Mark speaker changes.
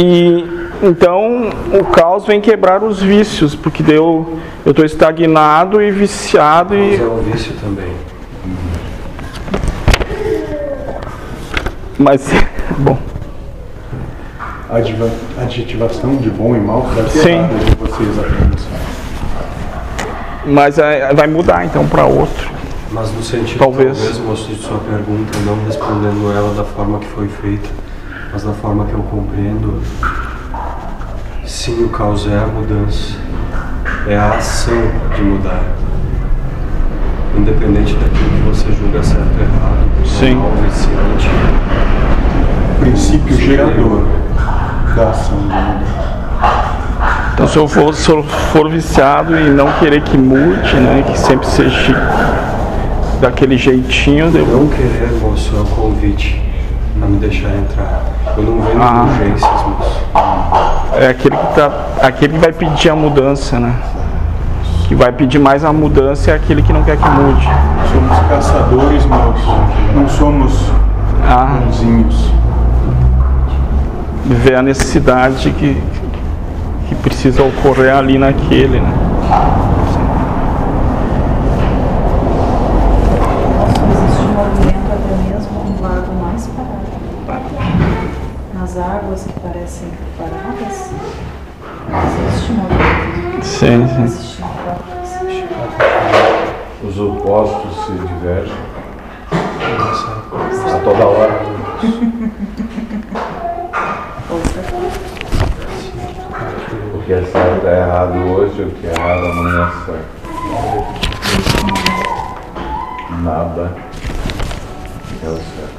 Speaker 1: E então o caos vem quebrar os vícios, porque deu, eu estou estagnado e viciado e
Speaker 2: é um vício também.
Speaker 1: mas bom,
Speaker 3: Adva- adjetivação de bom e mal deve ser
Speaker 1: Sim.
Speaker 3: de vocês apenas.
Speaker 1: mas é, vai mudar então para outro.
Speaker 2: Mas no sentido,
Speaker 1: Talvez.
Speaker 2: talvez, de sua pergunta, não respondendo ela da forma que foi feita, mas da forma que eu compreendo, sim, o caos é a mudança. É a ação de mudar. Independente daquilo que você julga certo ou errado,
Speaker 1: Sim.
Speaker 2: normal, viciante,
Speaker 3: Princípio gerador da ação do mundo.
Speaker 1: Então se eu for, se eu for viciado e não querer que mude, né, que sempre seja daquele jeitinho, eu
Speaker 2: não querer, moço, é o convite a me deixar entrar. Não vendo
Speaker 1: Ah.
Speaker 2: urgências, moço.
Speaker 1: é aquele que tá, aquele que vai pedir a mudança, né? Que vai pedir mais a mudança é aquele que não quer que mude.
Speaker 3: Somos caçadores, moço. Não somos
Speaker 1: Ah,
Speaker 3: bonzinhos.
Speaker 1: ver a necessidade que, que precisa ocorrer ali naquele, né?
Speaker 4: Existe um movimento até mesmo um lado mais parado. Nas águas que parecem paradas, existe um movimento.
Speaker 1: Sim, sim.
Speaker 4: Existe um próprio.
Speaker 5: Os opostos se divergem a toda hora.
Speaker 4: Coisa.
Speaker 5: O que é certo é errado hoje, o que é errado amanhã é certo. Nada é o certo.